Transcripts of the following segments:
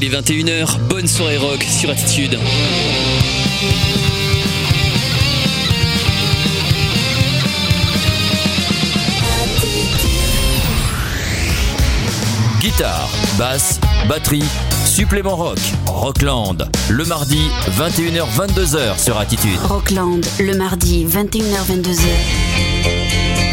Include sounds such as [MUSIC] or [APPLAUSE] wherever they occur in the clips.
Il est 21h, bonne soirée rock sur Attitude. Guitare, basse, batterie, supplément rock, Rockland, le mardi 21h-22h sur Attitude. Rockland, le mardi 21h-22h.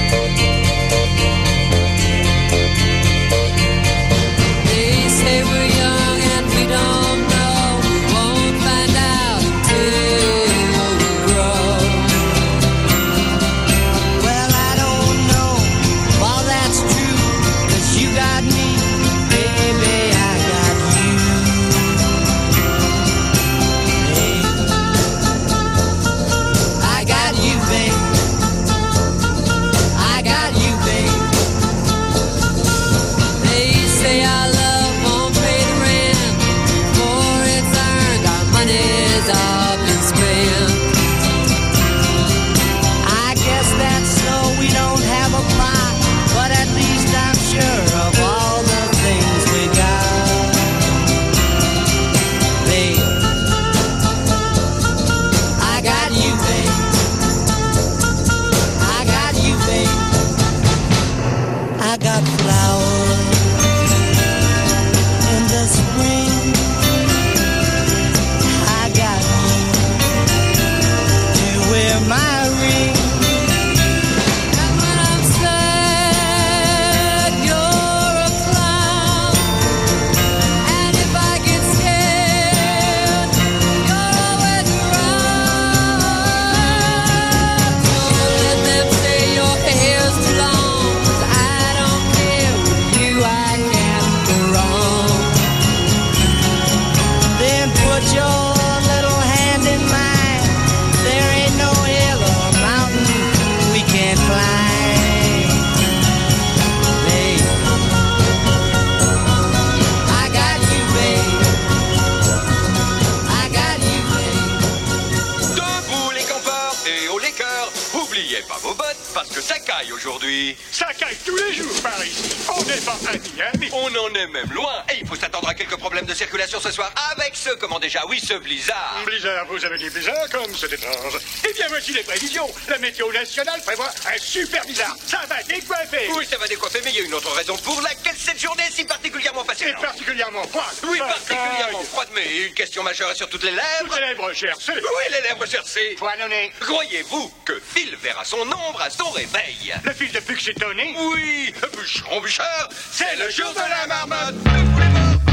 déjà. Oui, ce blizzard. Blizzard, vous avez dit blizzard comme c'est étrange. Eh bien, voici les prévisions. La météo nationale prévoit un super blizzard. Ça va décoiffer. Oui, ça va décoiffer, mais il y a une autre raison pour laquelle cette journée est si particulièrement passionnante. Et particulièrement froide. Oui, particulièrement froide, mais une question majeure est sur toutes les lèvres. Les lèvres cherchées. Oui, les lèvres cherchées. Poilonnées. Croyez-vous que Phil verra son ombre à son réveil? Le fils de Puxetonné Oui, Bûcheron Bûcheur, c'est le jour de la marmotte.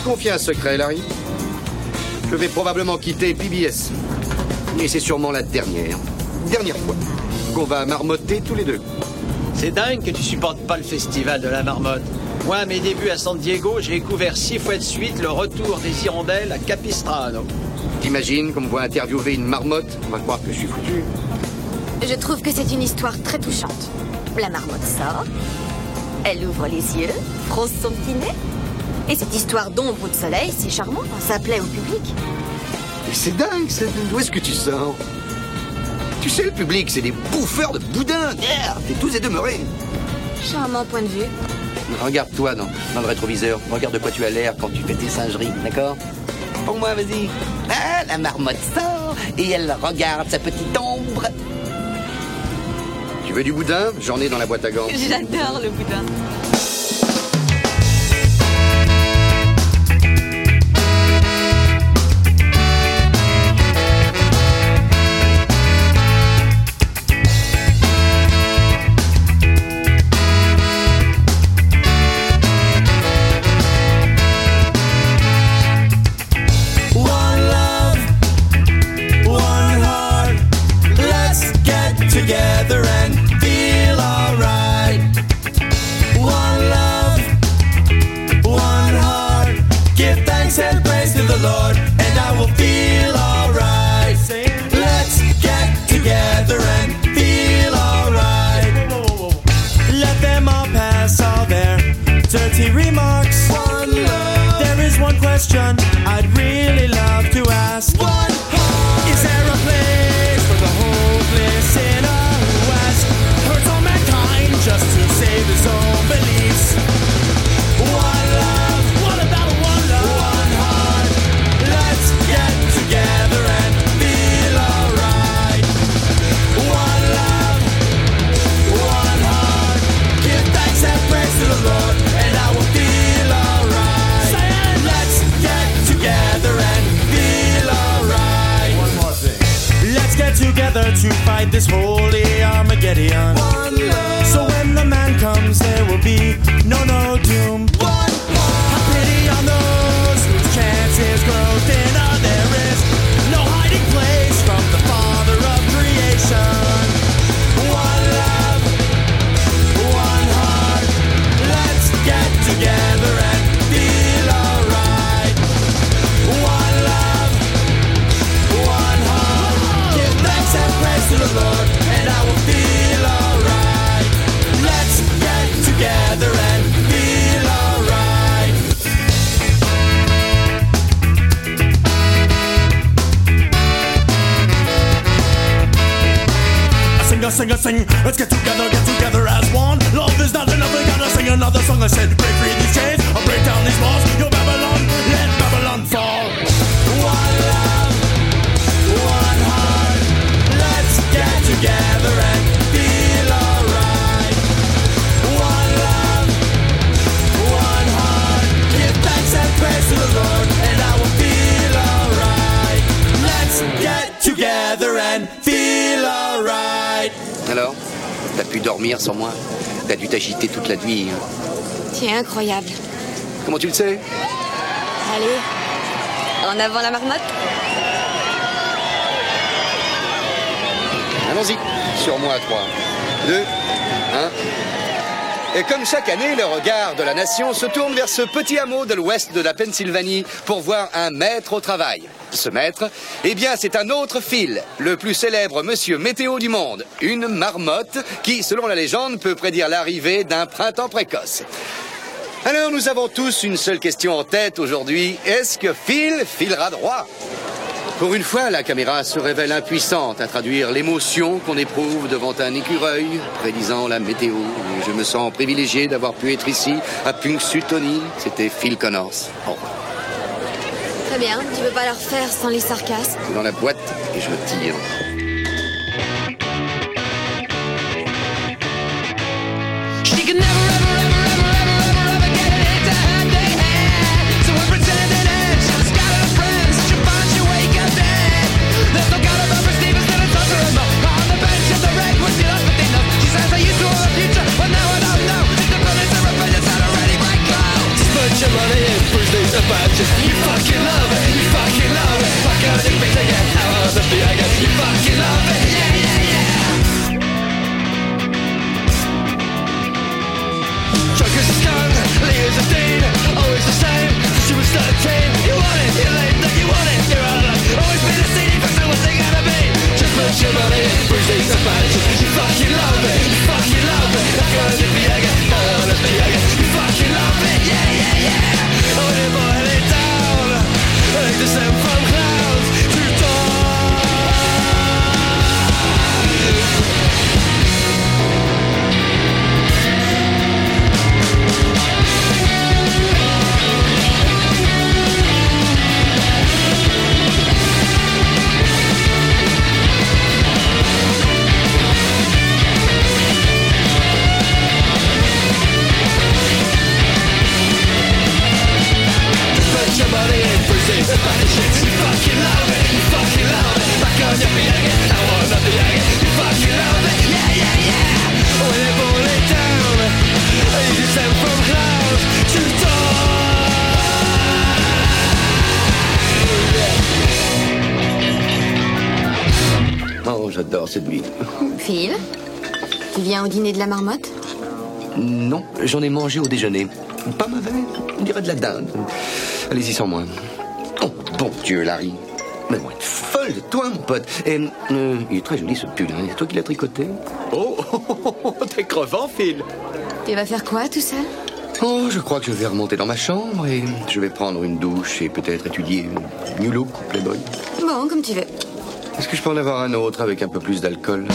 Te confier un secret, Larry Je vais probablement quitter PBS. Et c'est sûrement la dernière, dernière fois qu'on va marmotter tous les deux. C'est dingue que tu supportes pas le festival de la marmotte. Moi, à mes débuts à San Diego, j'ai couvert six fois de suite le retour des hirondelles à Capistrano. T'imagines qu'on me voit interviewer une marmotte On va croire que je suis foutu. Je trouve que c'est une histoire très touchante. La marmotte sort, elle ouvre les yeux, fronce son petit nez. Et cette histoire d'ombre ou de soleil, c'est charmant, ça plaît au public. Mais c'est dingue, c'est... d'où est-ce que tu sors? Tu sais, le public, c'est des bouffeurs de boudin. Merde, t'es tous et demeurés. Charmant point de vue. Regarde-toi dans, dans le rétroviseur. Regarde de quoi tu as l'air quand tu fais tes singeries, d'accord? Pour moi, vas-y. Ah, la marmotte sort et elle regarde sa petite ombre. Tu veux du boudin? J'en ai dans la boîte à gants. J'adore le boudin. Incroyable. Comment tu le sais? Allez, en avant la marmotte? Allons-y. Sur moi, 3, 2, 1. Et comme chaque année, le regard de la nation se tourne vers ce petit hameau de l'ouest de la Pennsylvanie pour voir un maître au travail. Ce maître, eh bien, c'est un autre Phil, le plus célèbre monsieur météo du monde, une marmotte qui, selon la légende, peut prédire l'arrivée d'un printemps précoce. Alors, nous avons tous une seule question en tête aujourd'hui. Est-ce que Phil filera droit? Pour une fois, la caméra se révèle impuissante à traduire l'émotion qu'on éprouve devant un écureuil prédisant la météo. Je me sens privilégié d'avoir pu être ici, à Punxsutawney. C'était Phil Connors. Très bien, tu veux pas leur faire sans les sarcasmes? Dans la boîte et je tire. Your money in first days of batches. You fucking love it, you fucking love it. Fuck out your face again. How on the I guess you fucking love it. Yeah, yeah, yeah. Truckers are stung, leaders are dead Always the same, she was 13 You want it, you're late, like you want it You're out of luck, always been a city person What they gonna be? Just put your money in, these and bandages You fucking love it, you fucking love it Like a lippy again, I wanna be again You fucking love it, yeah, yeah, yeah. Oh, I wanna boil it down Like the same from j'en ai mangé au déjeuner. Pas mauvais, on dirait de la dinde. Allez-y sans moi. Oh, bon Dieu, Larry. Mais moi, être folle de toi, mon pote. Et, euh, il est très joli ce pull, hein. C'est toi qui l'as tricoté [LAUGHS] Oh, t'es crevant, Phil. Tu vas faire quoi tout seul? Oh, je crois que je vais remonter dans ma chambre et je vais prendre une douche et peut-être étudier New Look ou Playboy. Bon, comme tu veux. Est-ce que je peux en avoir un autre avec un peu plus d'alcool?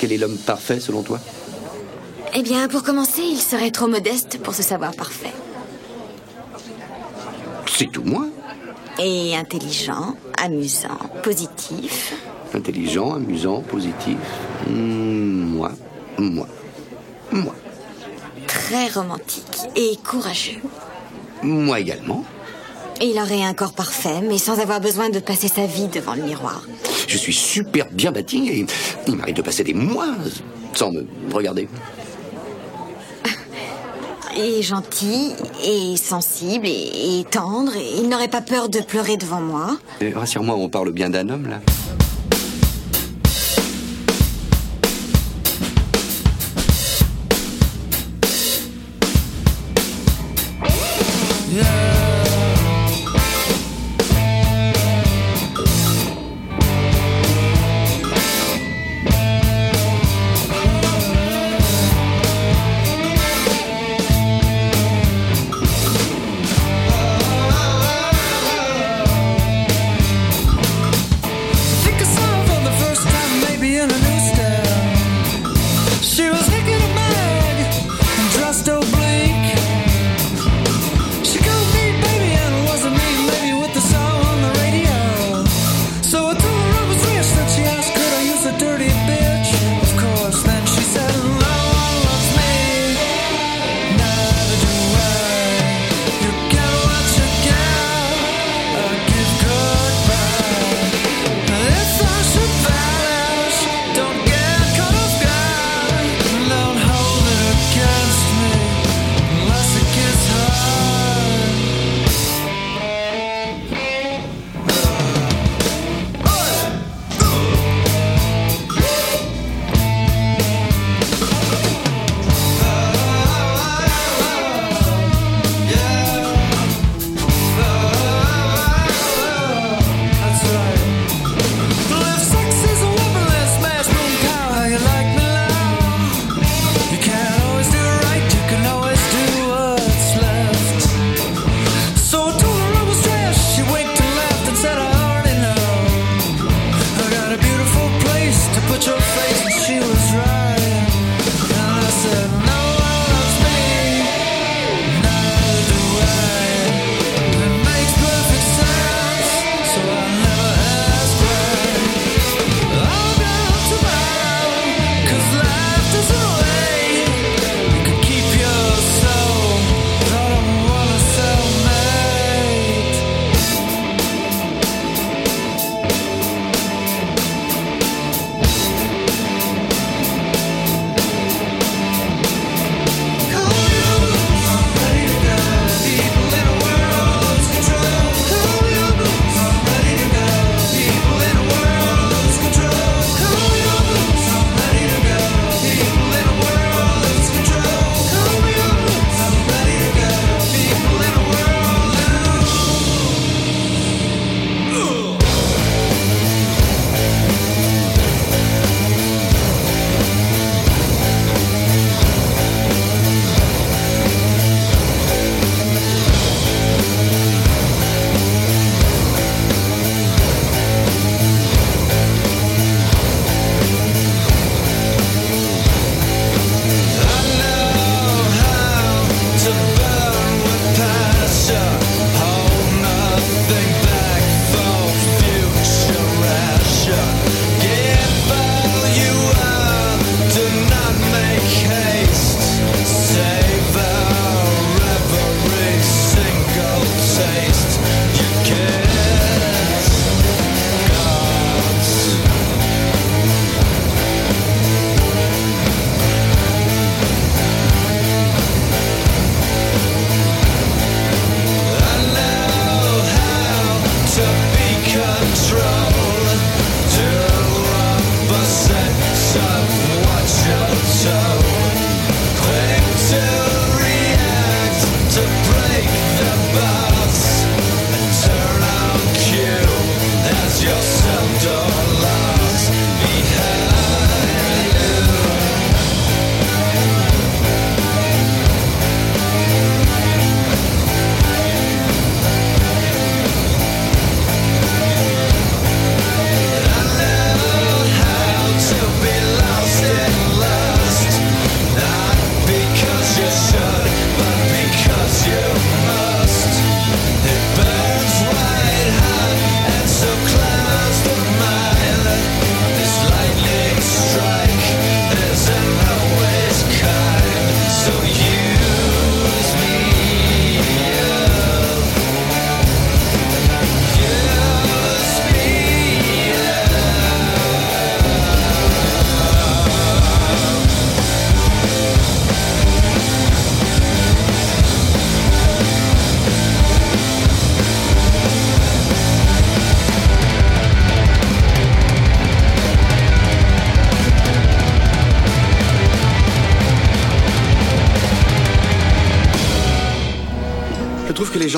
Quel est l'homme parfait selon toi Eh bien, pour commencer, il serait trop modeste pour se savoir parfait. C'est tout moi. Et intelligent, amusant, positif. Intelligent, amusant, positif. Hmm, moi, moi, moi. Très romantique et courageux. Moi également. Et il aurait un corps parfait, mais sans avoir besoin de passer sa vie devant le miroir. Je suis super bien bâti et il m'arrive de passer des mois sans me regarder. [LAUGHS] Et gentil, et sensible, et, et tendre, il n'aurait pas peur de pleurer devant moi. Euh, Rassure-moi, on parle bien d'un homme là.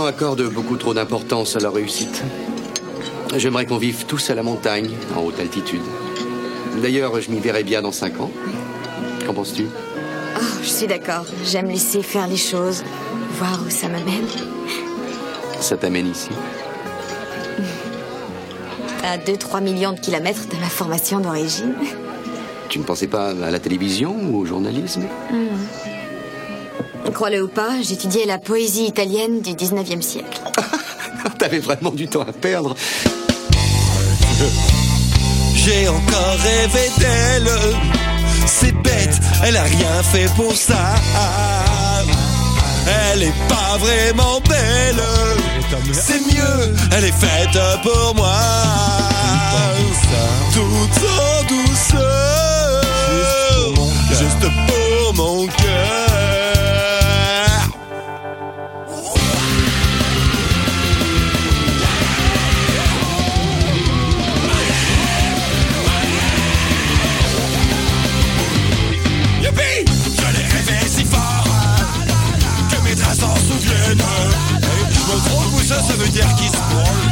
Gens accordent beaucoup trop d'importance à leur réussite. J'aimerais qu'on vive tous à la montagne, en haute altitude. D'ailleurs, je m'y verrais bien dans cinq ans. Qu'en penses-tu? Oh, je suis d'accord. J'aime laisser faire les choses, voir où ça m'amène. Ça t'amène ici? À 2-3 millions de kilomètres de ma formation d'origine. Tu ne pensais pas à la télévision ou au journalisme? Hmm. Crois-le ou pas, j'étudiais la poésie italienne du 19e siècle. [LAUGHS] T'avais vraiment du temps à perdre. J'ai encore rêvé d'elle. C'est bête, elle a rien fait pour ça. Elle est pas vraiment belle. C'est mieux, elle est faite pour moi. Tout en douceur. Juste pour mon cœur. Ou ça, ça veut dire qu'il se branle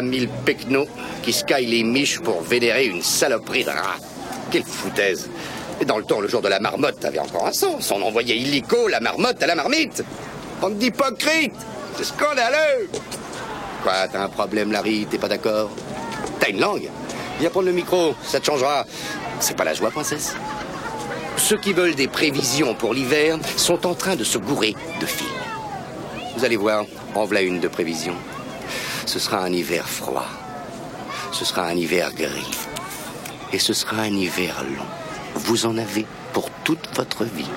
Mille pecnos qui scaillent les miches pour vénérer une saloperie de rat. Quelle foutaise. Et dans le temps, le jour de la marmotte avait encore un sens. On envoyait illico la marmotte à la marmite. Bande d'hypocrites C'est scandaleux Quoi, t'as un problème, Larry? T'es pas d'accord? T'as une langue? Viens prendre le micro, ça te changera. C'est pas la joie, princesse Ceux qui veulent des prévisions pour l'hiver sont en train de se gourer de films. Vous allez voir, en voilà une de prévision. Ce sera un hiver froid. Ce sera un hiver gris. Et ce sera un hiver long. Vous en avez pour toute votre vie.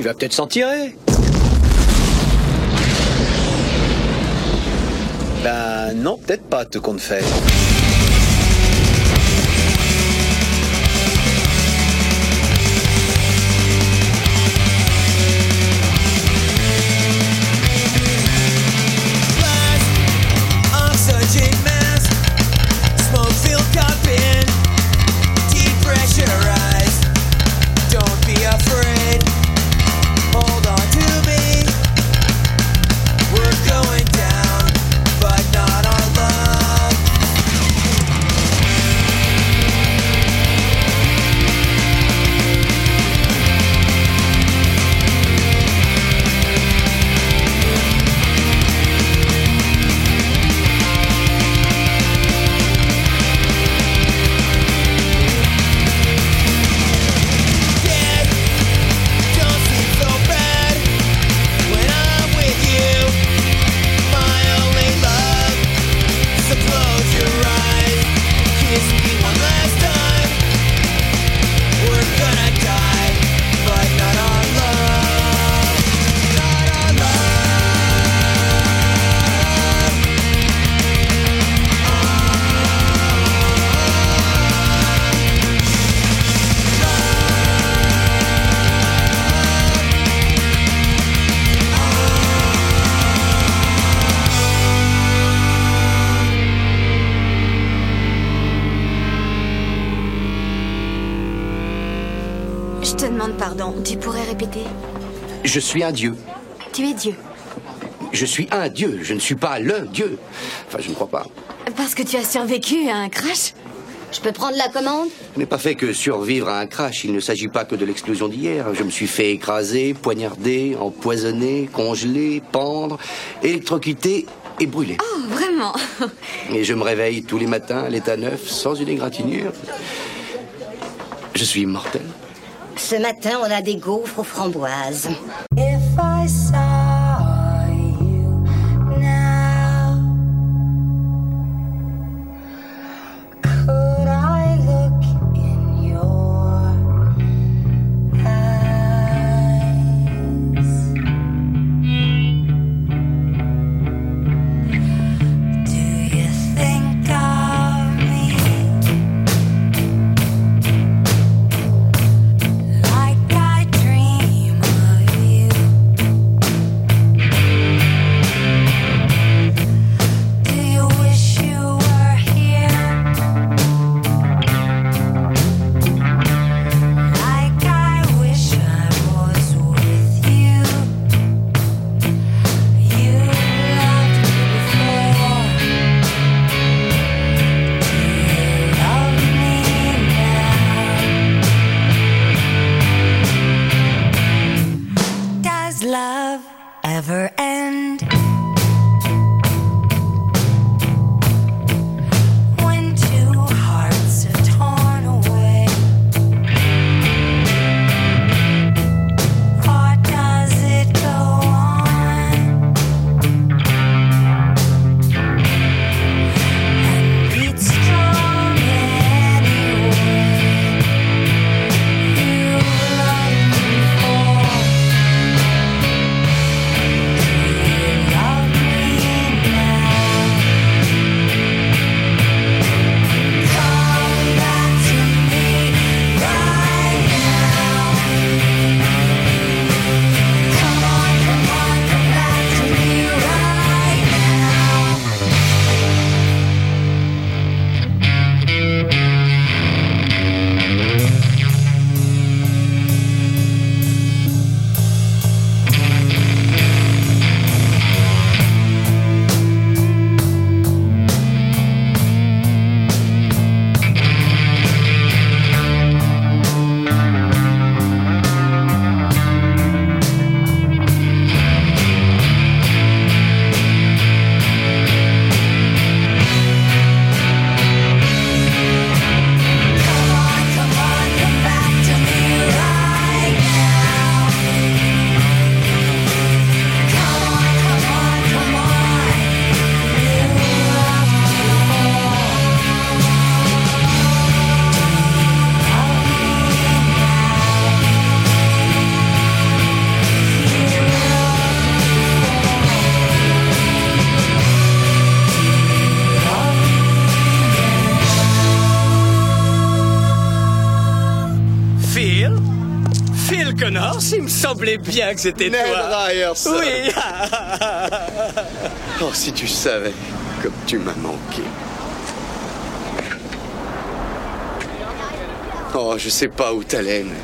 Il va peut-être s'en tirer. Bah non, peut-être pas, tout compte fait. Je suis un dieu. Tu es Dieu. Je suis un dieu. Je ne suis pas le dieu. Enfin, je ne crois pas. Parce que tu as survécu à un crash Je peux prendre la commande? Je n'ai pas fait que survivre à un crash. Il ne s'agit pas que de l'explosion d'hier. Je me suis fait écraser, poignarder, empoisonner, congeler, pendre, électrocuter et brûler. Oh, vraiment Et je me réveille tous les matins à l'état neuf, sans une égratignure. Je suis immortel. Ce matin, on a des gaufres aux framboises. Bien que c'était Ned toi. Ryerson. Oui. [LAUGHS] Oh, si tu savais comme tu m'as manqué. Oh, je sais pas où t'allais, mais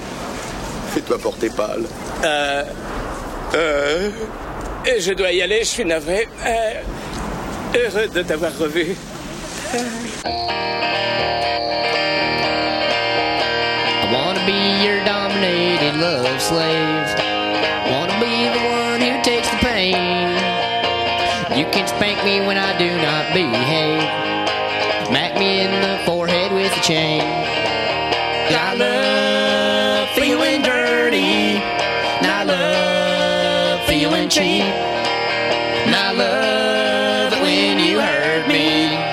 fais-toi porter pâle. Euh, euh, je dois y aller, je suis navré. Euh, heureux de t'avoir revu. I wanna be your dominated love slave. Wanna be the one who takes the pain. You can spank me when I do not behave. Smack me in the forehead with a chain. I love feeling dirty. And I love feeling cheap. And I love it when you hurt me.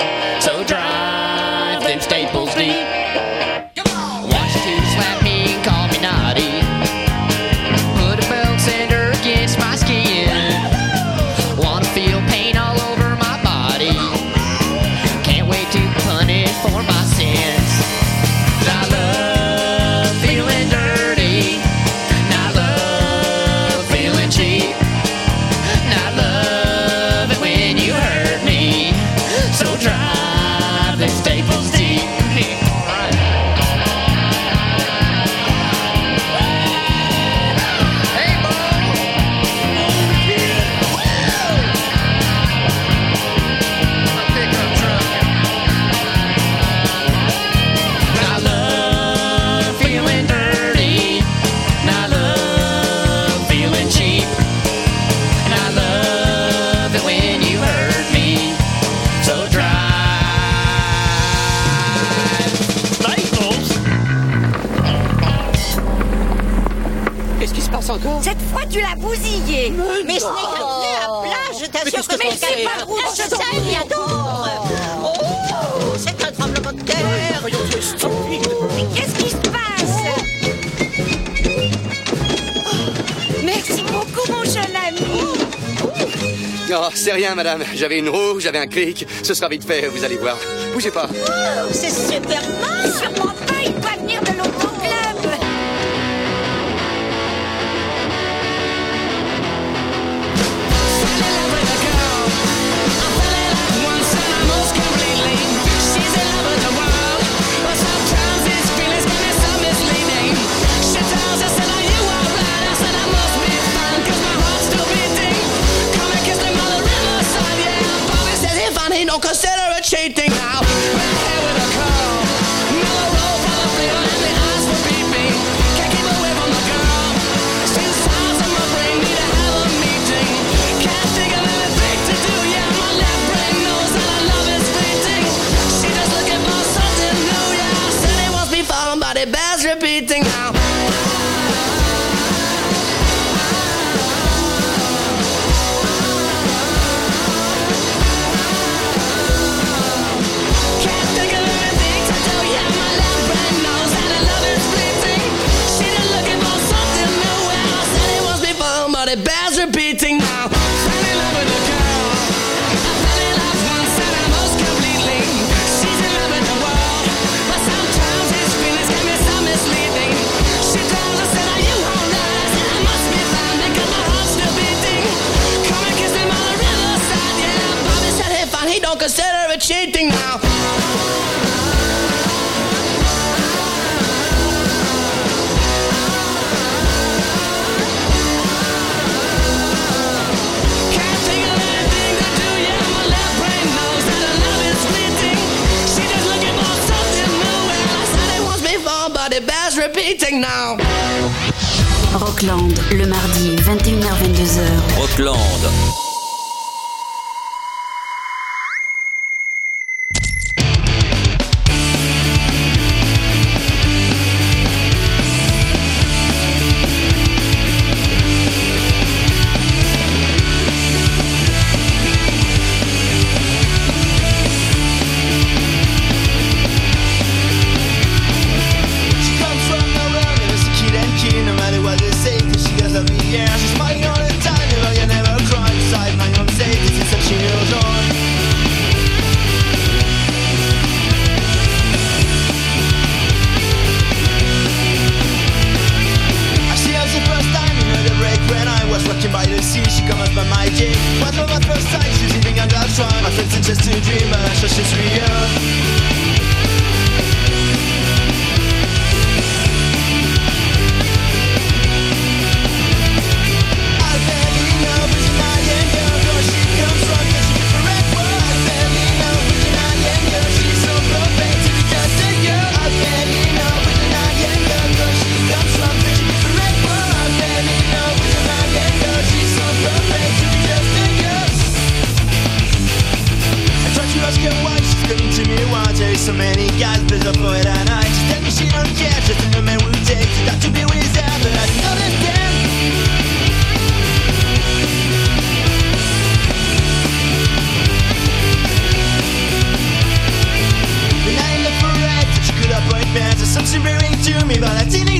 Non, c'est rien, madame. J'avais une roue, j'avais un cric. Ce sera vite fait, vous allez voir. Bougez pas. Oh, c'est Sûrement pas, il va venir de Don't consider it cheating now. cheating now. Rockland, le mardi 21h-22h. Rockland. she to me, but I didn't.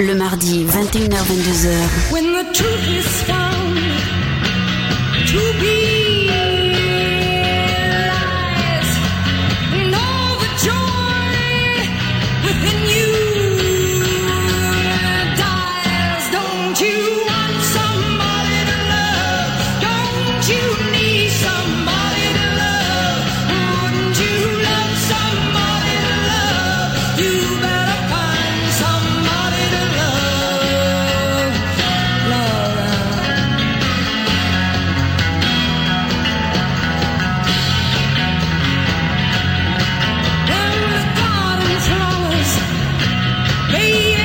Le mardi, 21h-22h. Hey!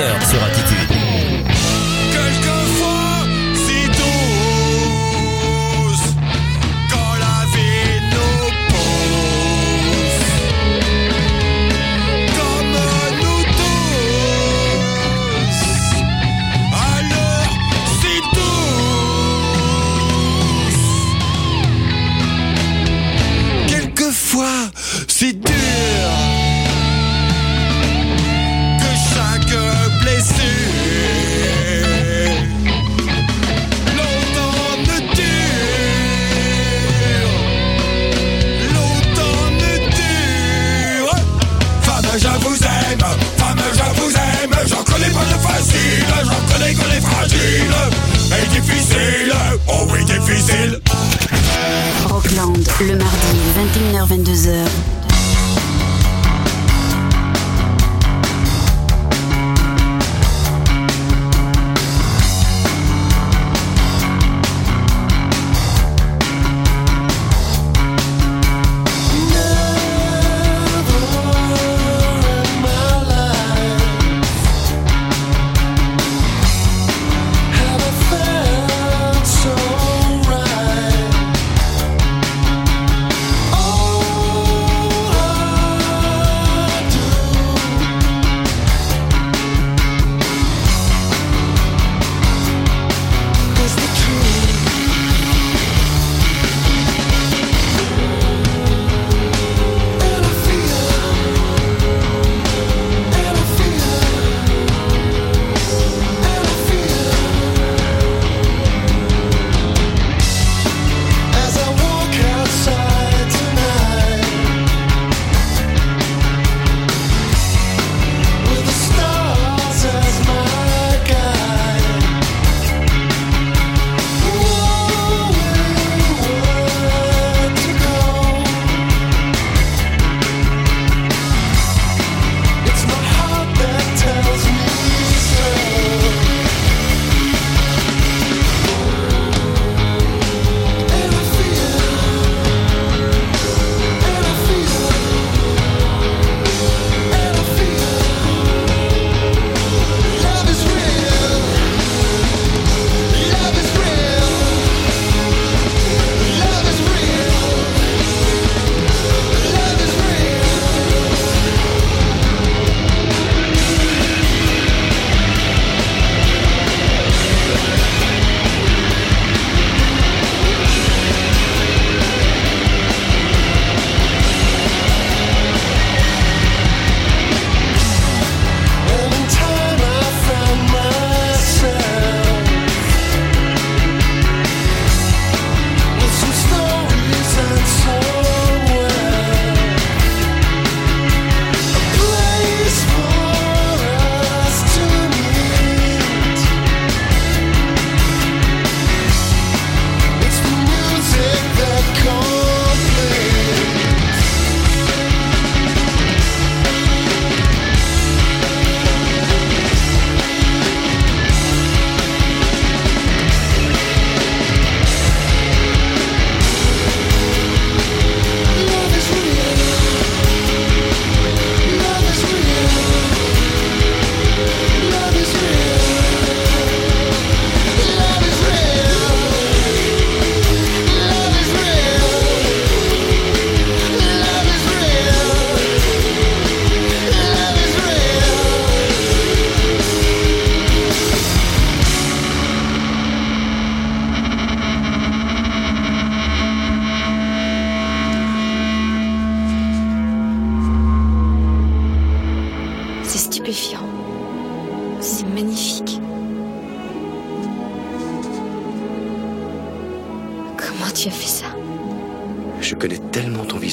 Sur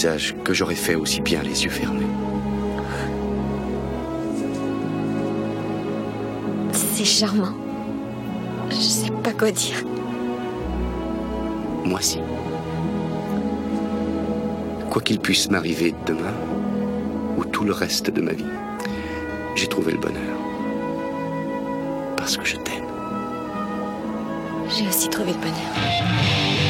visage que j'aurais fait aussi bien les yeux fermés. C'est charmant. Je sais pas quoi dire. Moi si. Quoi qu'il puisse m'arriver demain, ou tout le reste de ma vie, j'ai trouvé le bonheur. Parce que je t'aime. J'ai aussi trouvé le bonheur.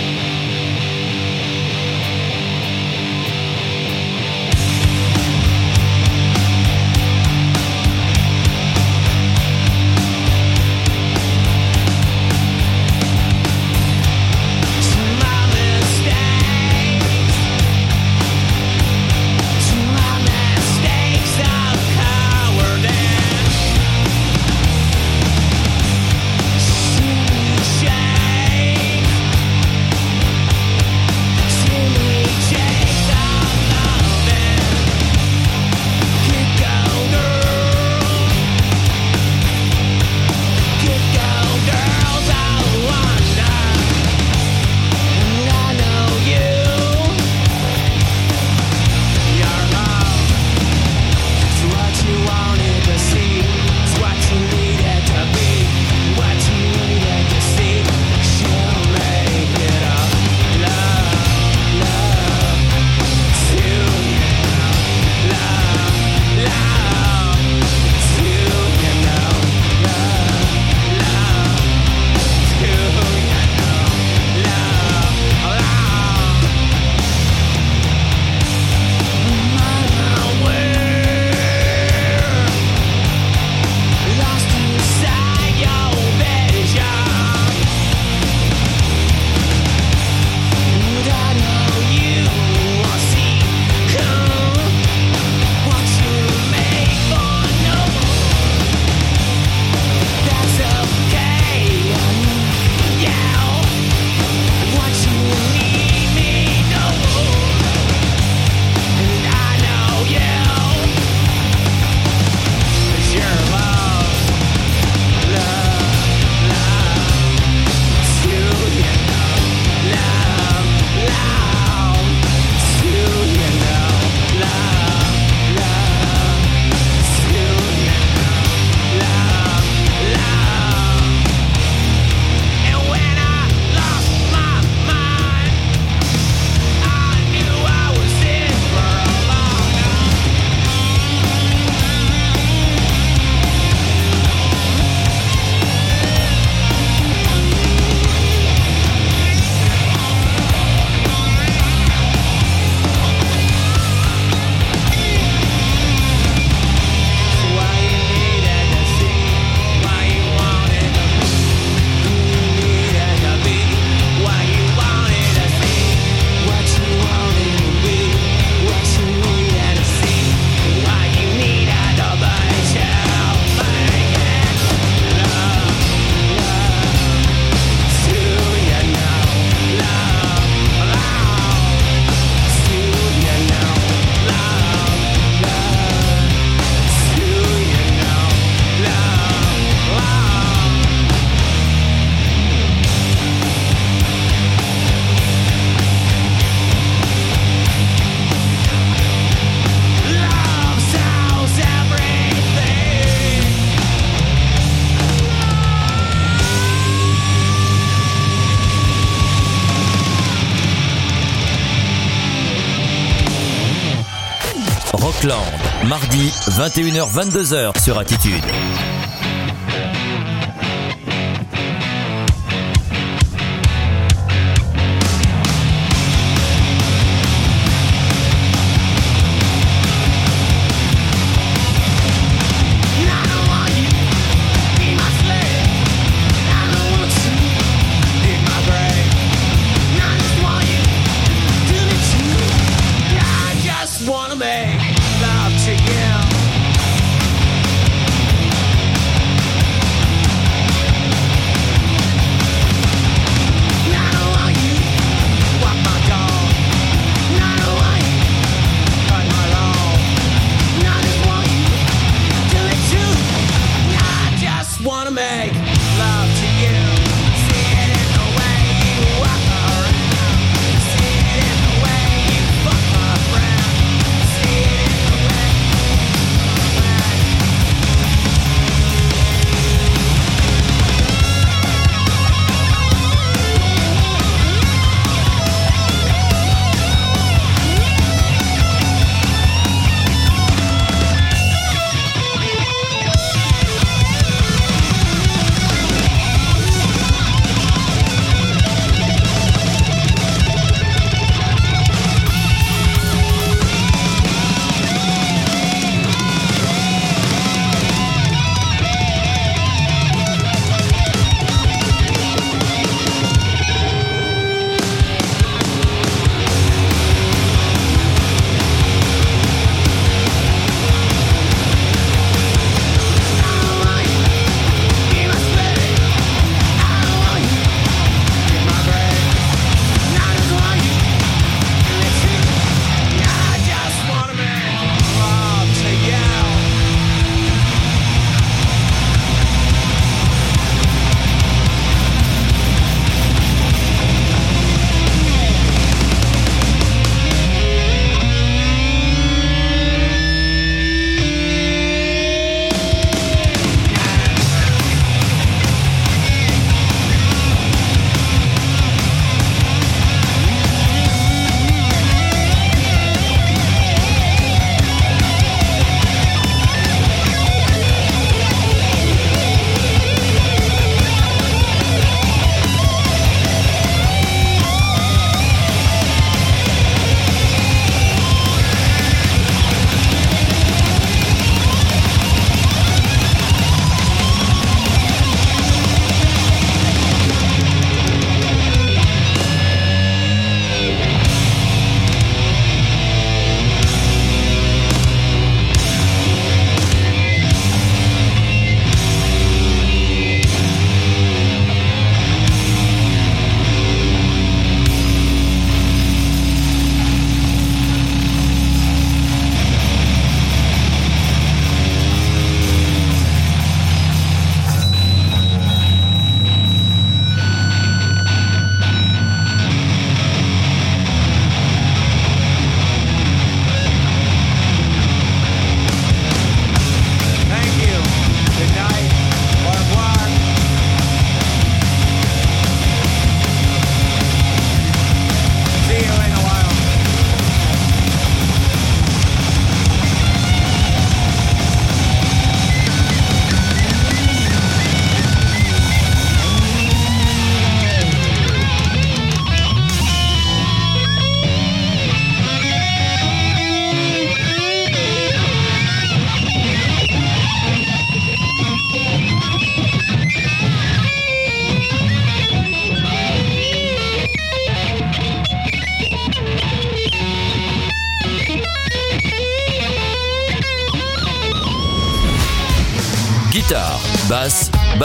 21h-22h sur Attitude.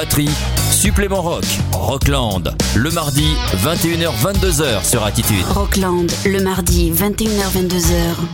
Batterie, supplément rock, Rockland. Le mardi, 21h-22h sur Attitude. Rockland, le mardi, 21h-22h.